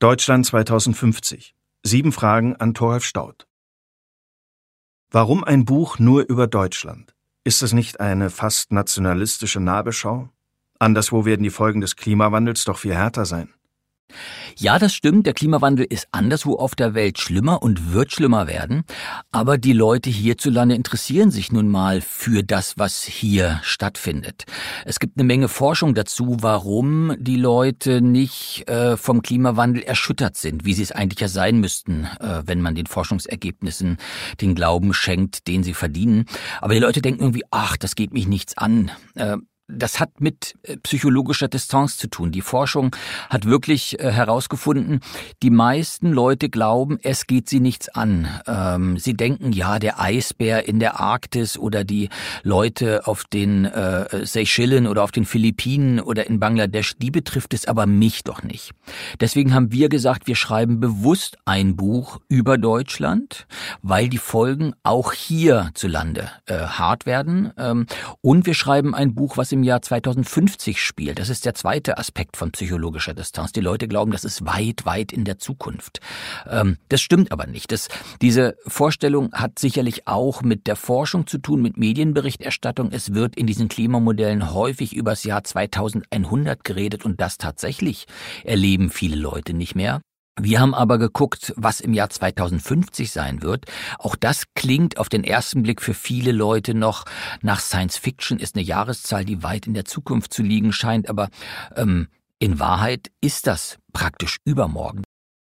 Deutschland 2050. Sieben Fragen an Thoralf Staudt. Warum ein Buch nur über Deutschland? Ist es nicht eine fast nationalistische Nabelschau? Anderswo werden die Folgen des Klimawandels doch viel härter sein. Ja, das stimmt. Der Klimawandel ist anderswo auf der Welt schlimmer und wird schlimmer werden. Aber die Leute hierzulande interessieren sich nun mal für das, was hier stattfindet. Es gibt eine Menge Forschung dazu, warum die Leute nicht äh, vom Klimawandel erschüttert sind, wie sie es eigentlich ja sein müssten, äh, wenn man den Forschungsergebnissen den Glauben schenkt, den sie verdienen. Aber die Leute denken irgendwie, ach, das geht mich nichts an. Äh, das hat mit äh, psychologischer Distanz zu tun. Die Forschung hat wirklich äh, herausgefunden, die meisten Leute glauben, es geht sie nichts an. Ähm, sie denken, ja, der Eisbär in der Arktis oder die Leute auf den äh, Seychellen oder auf den Philippinen oder in Bangladesch, die betrifft es aber mich doch nicht. Deswegen haben wir gesagt, wir schreiben bewusst ein Buch über Deutschland, weil die Folgen auch hierzulande hart werden. Ähm, und wir schreiben ein Buch, was im im Jahr 2050 spielt. Das ist der zweite Aspekt von psychologischer Distanz. Die Leute glauben, das ist weit, weit in der Zukunft. Ähm, das stimmt aber nicht. Das, diese Vorstellung hat sicherlich auch mit der Forschung zu tun, mit Medienberichterstattung. Es wird in diesen Klimamodellen häufig übers Jahr 2100 geredet und das tatsächlich erleben viele Leute nicht mehr. Wir haben aber geguckt, was im Jahr 2050 sein wird. Auch das klingt auf den ersten Blick für viele Leute noch nach Science Fiction, ist eine Jahreszahl, die weit in der Zukunft zu liegen scheint, aber ähm, in Wahrheit ist das praktisch übermorgen.